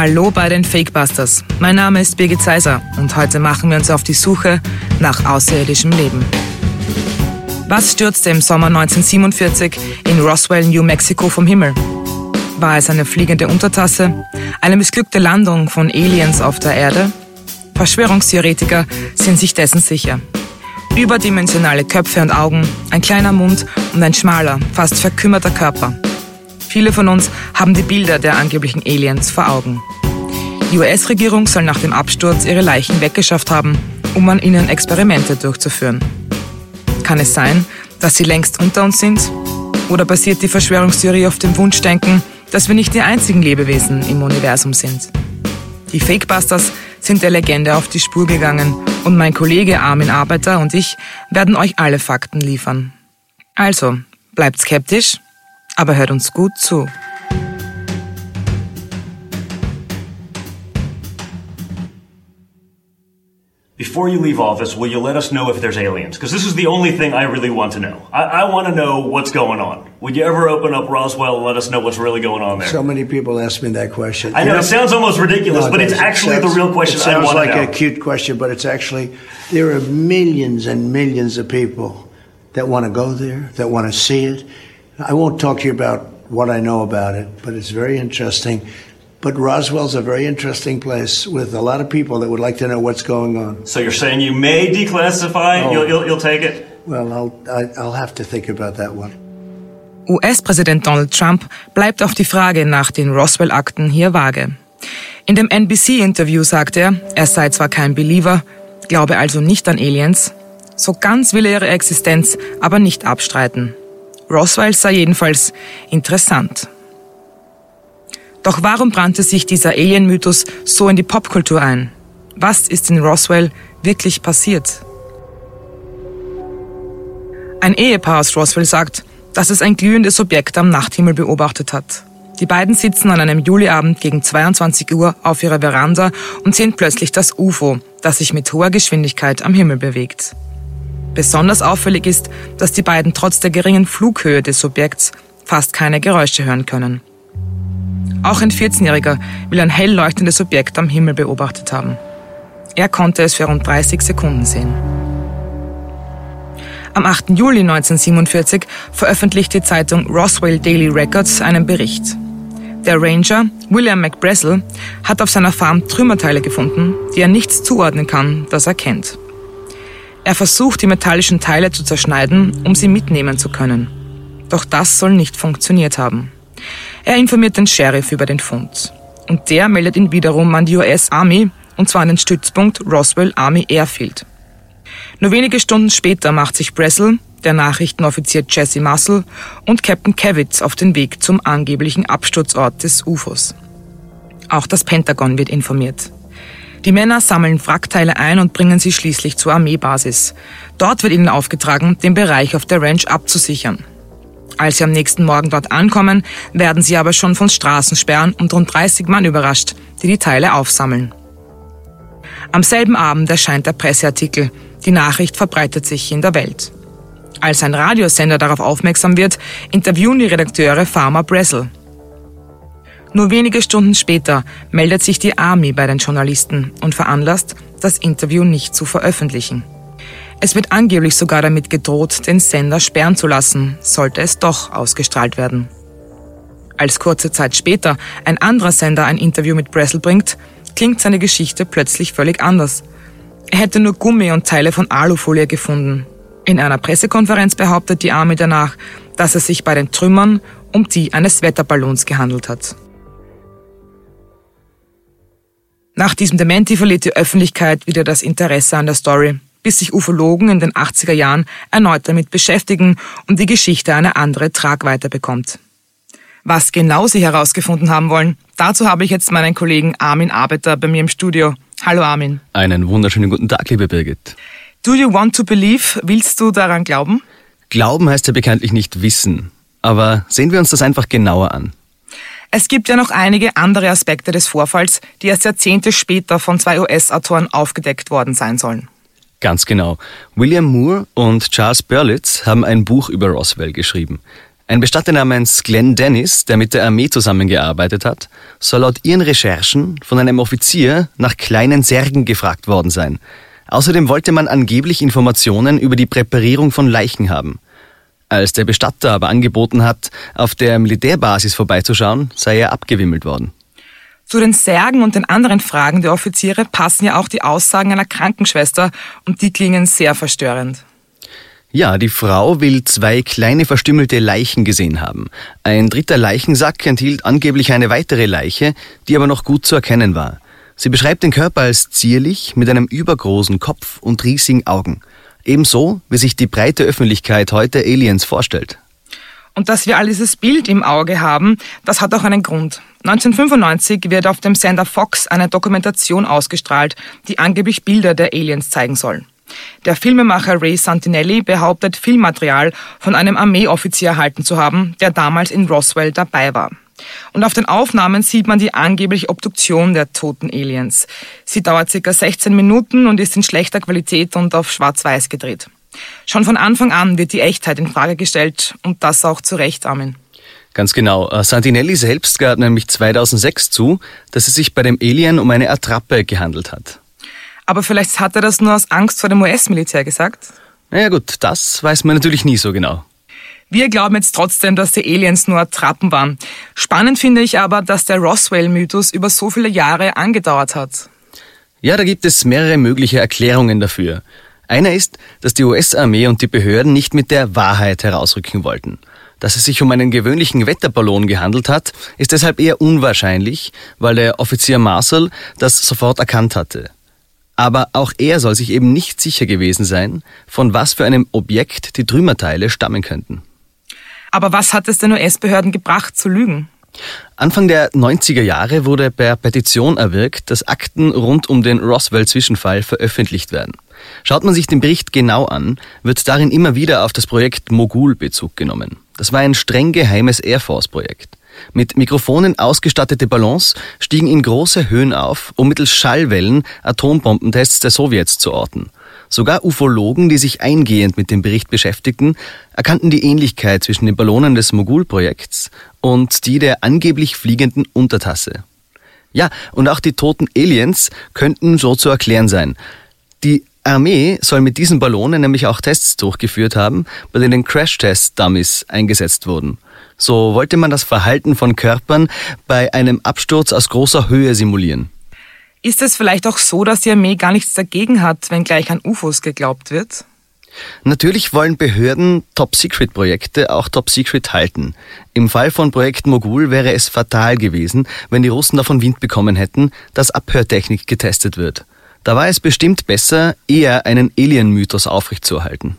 Hallo bei den Fakebusters. Mein Name ist Birgit Seiser und heute machen wir uns auf die Suche nach außerirdischem Leben. Was stürzte im Sommer 1947 in Roswell, New Mexico vom Himmel? War es eine fliegende Untertasse? Eine missglückte Landung von Aliens auf der Erde? Verschwörungstheoretiker sind sich dessen sicher. Überdimensionale Köpfe und Augen, ein kleiner Mund und ein schmaler, fast verkümmerter Körper. Viele von uns haben die Bilder der angeblichen Aliens vor Augen. Die US-Regierung soll nach dem Absturz ihre Leichen weggeschafft haben, um an ihnen Experimente durchzuführen. Kann es sein, dass sie längst unter uns sind? Oder basiert die Verschwörungstheorie auf dem Wunschdenken, dass wir nicht die einzigen Lebewesen im Universum sind? Die Fakebusters sind der Legende auf die Spur gegangen und mein Kollege Armin Arbeiter und ich werden euch alle Fakten liefern. Also, bleibt skeptisch, aber hört uns gut zu. Before you leave office, will you let us know if there's aliens? Because this is the only thing I really want to know. I, I want to know what's going on. Would you ever open up Roswell and let us know what's really going on there? So many people ask me that question. I know, it sounds almost ridiculous, No, but it's doesn't. actually the real question It I sounds want like to know. a cute question, but it's actually there are millions and millions of people that want to go there, that want to see it. I won't talk to you about what I know about it, but it's very interesting. But Roswell's a very interesting place with a lot of people that would like to know what's going on. so you're saying you may declassify? Oh. You'll, you'll, you'll take it? Well, I'll I, I'll have to think about that one. US-Präsident Donald Trump bleibt auf die Frage nach den Roswell-Akten hier vage. In dem NBC-Interview sagt er, er sei zwar kein Believer, glaube also nicht an Aliens, so ganz will er ihre Existenz aber nicht abstreiten. Roswell sei jedenfalls interessant. Doch warum brannte sich dieser Alien-Mythos so in die Popkultur ein? Was ist in Roswell wirklich passiert? Ein Ehepaar aus Roswell sagt, dass es ein glühendes Objekt am Nachthimmel beobachtet hat. Die beiden sitzen an einem Juliabend gegen 22 Uhr auf ihrer Veranda und sehen plötzlich das UFO, das sich mit hoher Geschwindigkeit am Himmel bewegt. Besonders auffällig ist, dass die beiden trotz der geringen Flughöhe des Objekts fast keine Geräusche hören können. Auch ein 14-Jähriger will ein hell leuchtendes Objekt am Himmel beobachtet haben. Er konnte es für rund 30 Sekunden sehen. Am 8. Juli 1947 veröffentlicht die Zeitung Roswell Daily Records einen Bericht. Der Ranger William McBressel hat auf seiner Farm Trümmerteile gefunden, die er nichts zuordnen kann, das er kennt. Er versucht, die metallischen Teile zu zerschneiden, um sie mitnehmen zu können. Doch das soll nicht funktioniert haben. Er informiert den Sheriff über den Fund. Und der meldet ihn wiederum an die US Army, und zwar an den Stützpunkt Roswell Army Airfield. Nur wenige Stunden später macht sich Bressel, der Nachrichtenoffizier Jesse Muscle und Captain Kevitz auf den Weg zum angeblichen Absturzort des UFOs. Auch das Pentagon wird informiert. Die Männer sammeln Wrackteile ein und bringen sie schließlich zur Armeebasis. Dort wird ihnen aufgetragen, den Bereich auf der Ranch abzusichern. Als sie am nächsten Morgen dort ankommen, werden sie aber schon von Straßensperren und rund 30 Mann überrascht, die die Teile aufsammeln. Am selben Abend erscheint der Presseartikel. Die Nachricht verbreitet sich in der Welt. Als ein Radiosender darauf aufmerksam wird, interviewen die Redakteure Farmer Bressel. Nur wenige Stunden später meldet sich die Army bei den Journalisten und veranlasst, das Interview nicht zu veröffentlichen. Es wird angeblich sogar damit gedroht, den Sender sperren zu lassen, sollte es doch ausgestrahlt werden. Als kurze Zeit später ein anderer Sender ein Interview mit Bressel bringt, klingt seine Geschichte plötzlich völlig anders. Er hätte nur Gummi und Teile von Alufolie gefunden. In einer Pressekonferenz behauptet die Army danach, dass es sich bei den Trümmern um die eines Wetterballons gehandelt hat. Nach diesem Dementi verliert die Öffentlichkeit wieder das Interesse an der Story, bis sich Ufologen in den 80er Jahren erneut damit beschäftigen und die Geschichte eine andere Tragweite bekommt. Was genau Sie herausgefunden haben wollen, dazu habe ich jetzt meinen Kollegen Armin Arbeiter bei mir im Studio. Hallo Armin. Einen wunderschönen guten Tag, liebe Birgit. Do you want to believe? Willst du daran glauben? Glauben heißt ja bekanntlich nicht wissen. Aber sehen wir uns das einfach genauer an. Es gibt ja noch einige andere Aspekte des Vorfalls, die erst Jahrzehnte später von zwei US-Autoren aufgedeckt worden sein sollen. Ganz genau. William Moore und Charles Berlitz haben ein Buch über Roswell geschrieben. Ein Bestatter namens Glenn Dennis, der mit der Armee zusammengearbeitet hat, soll laut ihren Recherchen von einem Offizier nach kleinen Särgen gefragt worden sein. Außerdem wollte man angeblich Informationen über die Präparierung von Leichen haben. Als der Bestatter aber angeboten hat, auf der Militärbasis vorbeizuschauen, sei er abgewimmelt worden. Zu den Särgen und den anderen Fragen der Offiziere passen ja auch die Aussagen einer Krankenschwester und die klingen sehr verstörend. Ja, die Frau will zwei kleine verstümmelte Leichen gesehen haben. Ein dritter Leichensack enthielt angeblich eine weitere Leiche, die aber noch gut zu erkennen war. Sie beschreibt den Körper als zierlich, mit einem übergroßen Kopf und riesigen Augen. Ebenso, wie sich die breite Öffentlichkeit heute Aliens vorstellt. Und dass wir all dieses Bild im Auge haben, das hat auch einen Grund. 1995 wird auf dem Sender Fox eine Dokumentation ausgestrahlt, die angeblich Bilder der Aliens zeigen soll. Der Filmemacher Ray Santinelli behauptet, Filmmaterial von einem Armeeoffizier erhalten zu haben, der damals in Roswell dabei war. Und auf den Aufnahmen sieht man die angebliche Obduktion der toten Aliens. Sie dauert circa 16 Minuten und ist in schlechter Qualität und auf schwarz-weiß gedreht. Schon von Anfang an wird die Echtheit in Frage gestellt und das auch zu Recht, Armin. Ganz genau. Äh, Santinelli selbst gab nämlich 2006 zu, dass es sich bei dem Alien um eine Attrappe gehandelt hat. Aber vielleicht hat er das nur aus Angst vor dem US-Militär gesagt? Naja gut, das weiß man natürlich nie so genau. Wir glauben jetzt trotzdem, dass die Aliens nur Attrappen waren. Spannend finde ich aber, dass der Roswell-Mythos über so viele Jahre angedauert hat. Ja, da gibt es mehrere mögliche Erklärungen dafür. Einer ist, dass die US-Armee und die Behörden nicht mit der Wahrheit herausrücken wollten. Dass es sich um einen gewöhnlichen Wetterballon gehandelt hat, ist deshalb eher unwahrscheinlich, weil der Offizier Marcel das sofort erkannt hatte. Aber auch er soll sich eben nicht sicher gewesen sein, von was für einem Objekt die Trümmerteile stammen könnten. Aber was hat es den US-Behörden gebracht, zu lügen? Anfang der 90er Jahre wurde per Petition erwirkt, dass Akten rund um den Roswell-Zwischenfall veröffentlicht werden. Schaut man sich den Bericht genau an, wird darin immer wieder auf das Projekt Mogul Bezug genommen. Das war ein streng geheimes Air Force-Projekt. Mit Mikrofonen ausgestattete Ballons stiegen in große Höhen auf, um mittels Schallwellen Atombombentests der Sowjets zu orten. Sogar Ufologen, die sich eingehend mit dem Bericht beschäftigten, erkannten die Ähnlichkeit zwischen den Ballonen des Mogul-Projekts und die der angeblich fliegenden Untertasse. Ja, und auch die toten Aliens könnten so zu erklären sein. Die Armee soll mit diesen Ballonen nämlich auch Tests durchgeführt haben, bei denen Crash-Test-Dummies eingesetzt wurden. So wollte man das Verhalten von Körpern bei einem Absturz aus großer Höhe simulieren. Ist es vielleicht auch so, dass die Armee gar nichts dagegen hat, wenn gleich an UFOs geglaubt wird? Natürlich wollen Behörden Top-Secret-Projekte auch Top-Secret halten. Im Fall von Projekt Mogul wäre es fatal gewesen, wenn die Russen davon Wind bekommen hätten, dass Abhörtechnik getestet wird. Da war es bestimmt besser, eher einen Alien-Mythos aufrechtzuerhalten.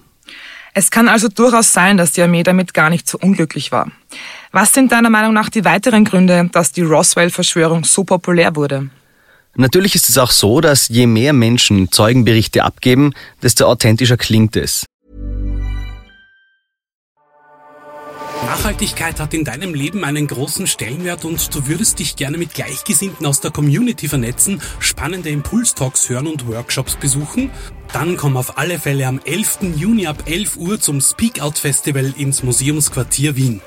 Es kann also durchaus sein, dass die Armee damit gar nicht so unglücklich war. Was sind deiner Meinung nach die weiteren Gründe, dass die Roswell-Verschwörung so populär wurde? Natürlich ist es auch so, dass je mehr Menschen Zeugenberichte abgeben, desto authentischer klingt es. Nachhaltigkeit hat in deinem Leben einen großen Stellenwert und du würdest dich gerne mit Gleichgesinnten aus der Community vernetzen, spannende Impulstalks hören und Workshops besuchen? Dann komm auf alle Fälle am 11. Juni ab 11 Uhr zum Speak Out Festival ins Museumsquartier Wien.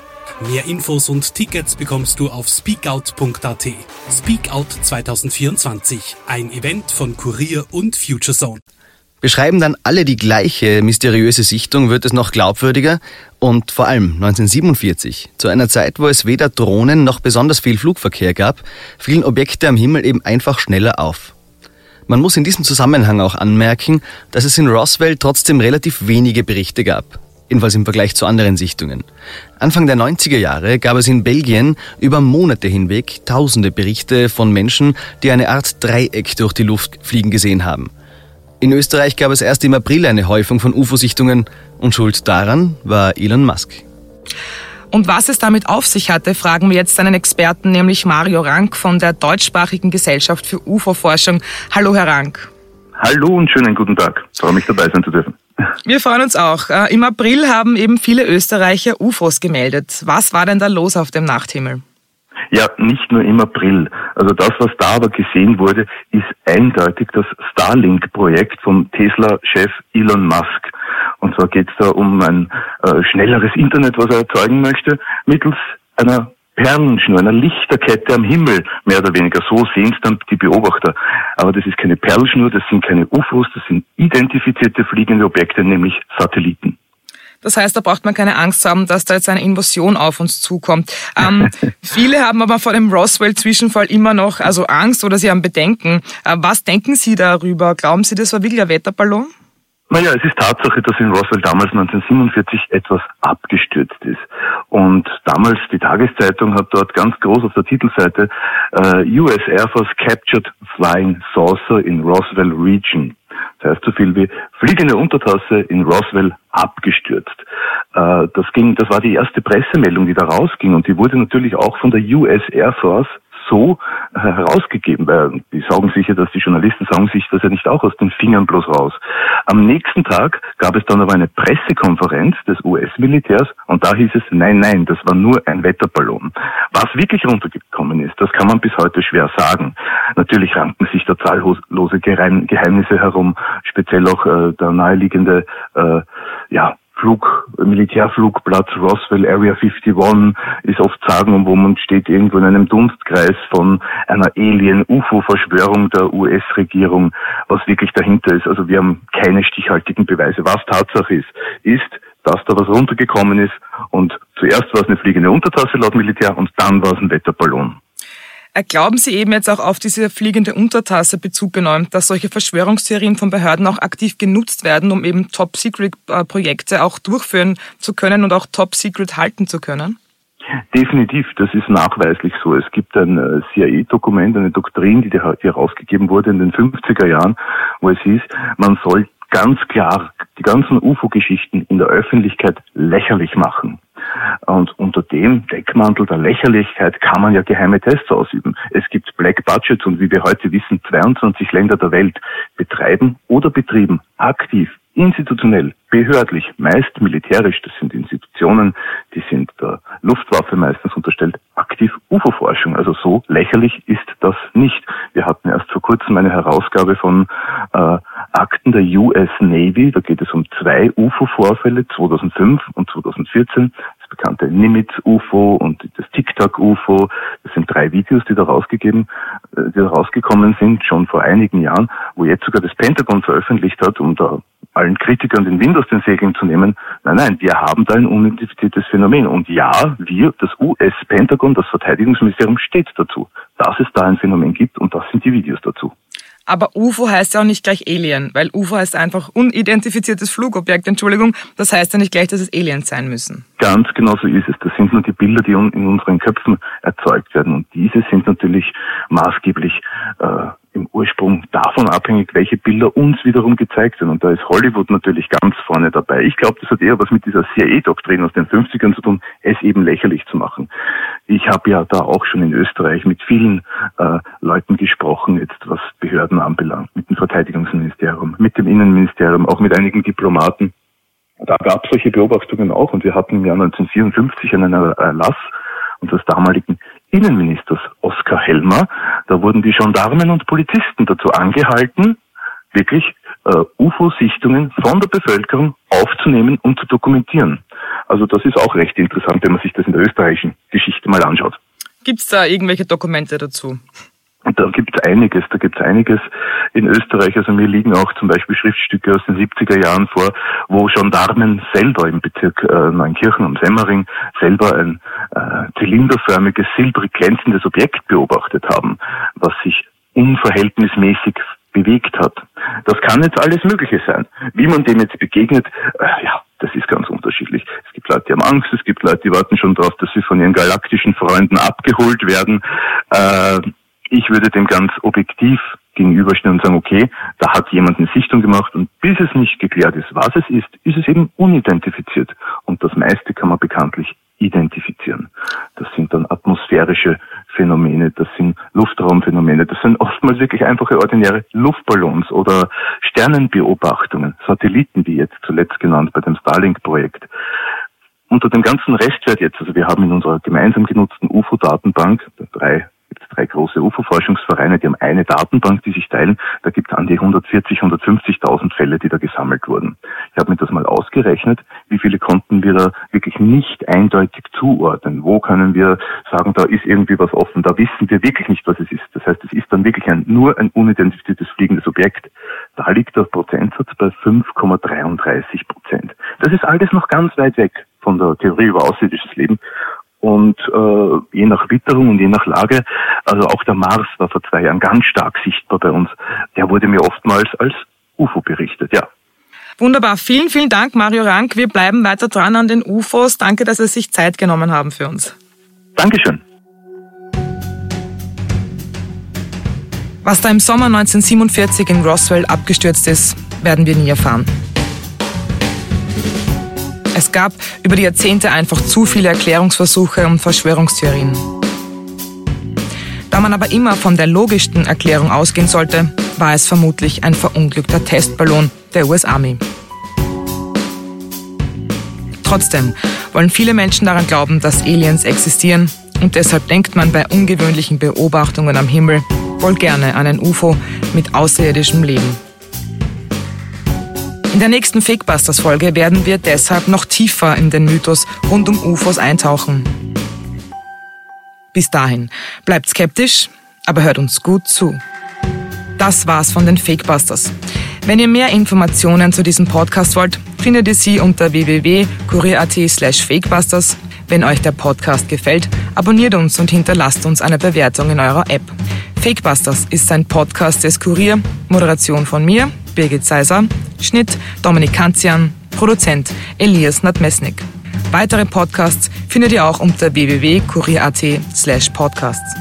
Mehr Infos und Tickets bekommst du auf speakout.at. Speakout 2024, ein Event von Kurier und FutureZone. Beschreiben dann alle die gleiche mysteriöse Sichtung, wird es noch glaubwürdiger und vor allem 1947, zu einer Zeit, wo es weder Drohnen noch besonders viel Flugverkehr gab, fielen Objekte am Himmel eben einfach schneller auf. Man muss in diesem Zusammenhang auch anmerken, dass es in Roswell trotzdem relativ wenige Berichte gab jedenfalls im Vergleich zu anderen Sichtungen. Anfang der 90er Jahre gab es in Belgien über Monate hinweg tausende Berichte von Menschen, die eine Art Dreieck durch die Luft fliegen gesehen haben. In Österreich gab es erst im April eine Häufung von UFO-Sichtungen und schuld daran war Elon Musk. Und was es damit auf sich hatte, fragen wir jetzt einen Experten, nämlich Mario Rank von der Deutschsprachigen Gesellschaft für UFO-Forschung. Hallo, Herr Rank. Hallo und schönen guten Tag. Ich freue mich dabei sein zu dürfen. Wir freuen uns auch. Äh, Im April haben eben viele Österreicher UFOs gemeldet. Was war denn da los auf dem Nachthimmel? Ja, nicht nur im April. Also das, was da aber gesehen wurde, ist eindeutig das Starlink-Projekt vom Tesla-Chef Elon Musk. Und zwar geht es da um ein äh, schnelleres Internet, was er erzeugen möchte, mittels einer Perlenschnur, einer Lichterkette am Himmel, mehr oder weniger. So sehen es dann die Beobachter. Aber das ist keine Perlenschnur, das sind keine UFOs, das sind identifizierte fliegende Objekte, nämlich Satelliten. Das heißt, da braucht man keine Angst haben, dass da jetzt eine Invasion auf uns zukommt. Ähm, viele haben aber vor dem Roswell-Zwischenfall immer noch also Angst oder sie haben Bedenken. Äh, was denken Sie darüber? Glauben Sie, das war wirklich ein Wetterballon? Naja, es ist Tatsache, dass in Roswell damals 1947 etwas abgestürzt ist. Und damals, die Tageszeitung hat dort ganz groß auf der Titelseite äh, US Air Force Captured Flying Saucer in Roswell Region. Das heißt so viel wie fliegende Untertasse in Roswell abgestürzt. Äh, das ging, das war die erste Pressemeldung, die da rausging und die wurde natürlich auch von der US Air Force so äh, herausgegeben, weil die sagen sicher, dass die Journalisten sagen sich das ja nicht auch aus den Fingern bloß raus. Am nächsten Tag gab es dann aber eine Pressekonferenz des US-Militärs und da hieß es, nein, nein, das war nur ein Wetterballon. Was wirklich runtergekommen ist, das kann man bis heute schwer sagen. Natürlich ranken sich da zahllose Geheimnisse herum, speziell auch äh, der naheliegende äh, ja, Flug, Militärflugplatz Roswell Area 51 ist oft sagen, wo man steht irgendwo in einem Dunstkreis von einer Alien-UFO-Verschwörung der US-Regierung, was wirklich dahinter ist. Also wir haben keine stichhaltigen Beweise. Was Tatsache ist, ist, dass da was runtergekommen ist und zuerst war es eine fliegende Untertasse laut Militär und dann war es ein Wetterballon. Glauben Sie eben jetzt auch auf diese fliegende Untertasse Bezug genommen, dass solche Verschwörungstheorien von Behörden auch aktiv genutzt werden, um eben Top-Secret-Projekte auch durchführen zu können und auch Top-Secret halten zu können? Definitiv, das ist nachweislich so. Es gibt ein äh, CIA-Dokument, eine Doktrin, die herausgegeben wurde in den 50er Jahren, wo es hieß, man soll ganz klar die ganzen UFO-Geschichten in der Öffentlichkeit lächerlich machen. Und unter dem Deckmantel der Lächerlichkeit kann man ja geheime Tests ausüben. Es gibt Black Budgets und wie wir heute wissen, 22 Länder der Welt betreiben oder betrieben aktiv institutionell, behördlich, meist militärisch, das sind Institutionen, die sind der Luftwaffe meistens unterstellt, aktiv UFO-Forschung. Also so lächerlich ist das nicht. Wir hatten erst vor kurzem eine Herausgabe von äh, Akten der US Navy, da geht es um zwei UFO-Vorfälle, 2005 und 2014, das bekannte Nimitz-UFO und das Tic-Tac-UFO. Das sind drei Videos, die da rausgegeben, äh, die da rausgekommen sind, schon vor einigen Jahren, wo jetzt sogar das Pentagon veröffentlicht hat, um da allen Kritikern den Wind aus den Segeln zu nehmen. Nein, nein, wir haben da ein unidentifiziertes Phänomen. Und ja, wir, das US-Pentagon, das Verteidigungsministerium steht dazu, dass es da ein Phänomen gibt und das sind die Videos dazu. Aber UFO heißt ja auch nicht gleich Alien, weil UFO heißt einfach unidentifiziertes Flugobjekt, Entschuldigung. Das heißt ja nicht gleich, dass es Aliens sein müssen. Ganz genau so ist es. Das sind nur die Bilder, die in unseren Köpfen erzeugt werden. Und diese sind natürlich maßgeblich äh, im Ursprung davon abhängig, welche Bilder uns wiederum gezeigt werden. Und da ist Hollywood natürlich ganz vorne dabei. Ich glaube, das hat eher was mit dieser CIA-Doktrin aus den 50ern zu tun, es eben lächerlich zu machen. Ich habe ja da auch schon in Österreich mit vielen äh, Leuten gesprochen, jetzt was Behörden anbelangt, mit dem Verteidigungsministerium, mit dem Innenministerium, auch mit einigen Diplomaten. Da gab es solche Beobachtungen auch und wir hatten im Jahr 1954 einen Erlass unseres damaligen Innenministers Oskar Helmer. Da wurden die Gendarmen und Polizisten dazu angehalten, wirklich äh, UFO-Sichtungen von der Bevölkerung aufzunehmen und zu dokumentieren. Also das ist auch recht interessant, wenn man sich das in der österreichischen Geschichte mal anschaut. Gibt es da irgendwelche Dokumente dazu? Da gibt es einiges, da gibt es einiges in Österreich. Also mir liegen auch zum Beispiel Schriftstücke aus den 70er Jahren vor, wo Gendarmen selber im Bezirk äh, Neunkirchen am Semmering selber ein äh, zylinderförmiges, silbrig glänzendes Objekt beobachtet haben, was sich unverhältnismäßig bewegt hat. Das kann jetzt alles Mögliche sein. Wie man dem jetzt begegnet, äh, ja, das ist ganz unterschiedlich. Es gibt Leute, die haben Angst, es gibt Leute, die warten schon darauf, dass sie von ihren galaktischen Freunden abgeholt werden. Äh, ich würde dem ganz objektiv gegenüberstehen und sagen, okay, da hat jemand eine Sichtung gemacht und bis es nicht geklärt ist, was es ist, ist es eben unidentifiziert. Und das meiste kann man bekanntlich identifizieren. Das sind dann atmosphärische Phänomene, das sind Luftraumphänomene, das sind oftmals wirklich einfache ordinäre Luftballons oder Sternenbeobachtungen, Satelliten, wie jetzt zuletzt genannt bei dem Starlink-Projekt. Unter dem ganzen Restwert jetzt, also wir haben in unserer gemeinsam genutzten UFO-Datenbank drei drei große UFO-Forschungsvereine, die haben eine Datenbank, die sich teilen. Da gibt es an die 140, 150.000 Fälle, die da gesammelt wurden. Ich habe mir das mal ausgerechnet, wie viele konnten wir da wirklich nicht eindeutig zuordnen. Wo können wir sagen, da ist irgendwie was offen. Da wissen wir wirklich nicht, was es ist. Das heißt, es ist dann wirklich ein, nur ein unidentifiziertes fliegendes Objekt. Da liegt der Prozentsatz bei 5,33 Prozent. Das ist alles noch ganz weit weg von der Theorie über außerirdisches Leben. Und äh, je nach Witterung und je nach Lage, also auch der Mars war vor zwei Jahren ganz stark sichtbar bei uns. Der wurde mir oftmals als UFO berichtet, ja. Wunderbar. Vielen, vielen Dank, Mario Rank. Wir bleiben weiter dran an den UFOs. Danke, dass Sie sich Zeit genommen haben für uns. Dankeschön. Was da im Sommer 1947 in Roswell abgestürzt ist, werden wir nie erfahren. Es gab über die Jahrzehnte einfach zu viele Erklärungsversuche und Verschwörungstheorien. Da man aber immer von der logischsten Erklärung ausgehen sollte, war es vermutlich ein verunglückter Testballon der US Army. Trotzdem wollen viele Menschen daran glauben, dass Aliens existieren und deshalb denkt man bei ungewöhnlichen Beobachtungen am Himmel wohl gerne an ein UFO mit außerirdischem Leben. In der nächsten Fakebusters-Folge werden wir deshalb noch tiefer in den Mythos rund um UFOs eintauchen. Bis dahin, bleibt skeptisch, aber hört uns gut zu. Das war's von den Fakebusters. Wenn ihr mehr Informationen zu diesem Podcast wollt, findet ihr sie unter www.kurier.at slash fakebusters. Wenn euch der Podcast gefällt, abonniert uns und hinterlasst uns eine Bewertung in eurer App. Fakebusters ist ein Podcast des Kurier, Moderation von mir, Birgit Seiser, Schnitt Dominik Kanzian, Produzent Elias Nadmesnik. Weitere Podcasts findet ihr auch unter www.kurier.at slash podcasts.